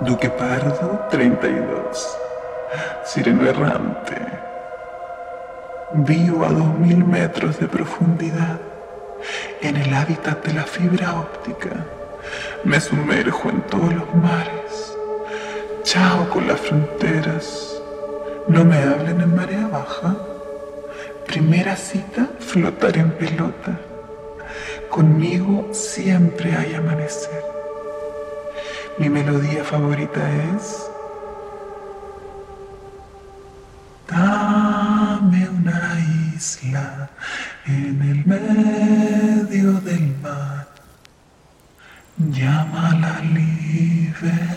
Duque Pardo 32. Sireno errante. Vivo a dos mil metros de profundidad en el hábitat de la fibra óptica. Me sumerjo en todos los mares. Chao con las fronteras. No me hablen en marea baja. Primera cita, flotar en pelota. Conmigo siempre hay amanecer. Mi melodía favorita es... Dame una isla en el medio del mar. Llama la libertad.